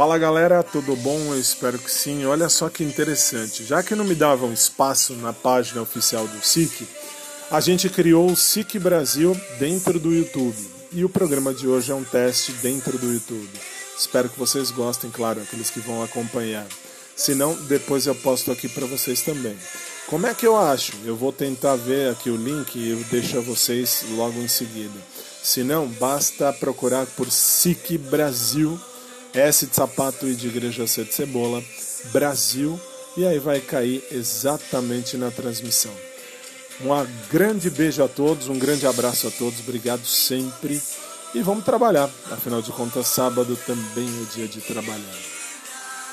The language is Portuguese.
Fala galera, tudo bom? Eu espero que sim. Olha só que interessante. Já que não me davam espaço na página oficial do SIC, a gente criou o SIC Brasil dentro do YouTube. E o programa de hoje é um teste dentro do YouTube. Espero que vocês gostem, claro, aqueles que vão acompanhar. Se não, depois eu posto aqui para vocês também. Como é que eu acho? Eu vou tentar ver aqui o link e eu deixo a vocês logo em seguida. Se não, basta procurar por SIC Brasil, S de sapato e de igreja C de cebola, Brasil, e aí vai cair exatamente na transmissão. Um grande beijo a todos, um grande abraço a todos, obrigado sempre. E vamos trabalhar, afinal de contas, sábado também é dia de trabalhar.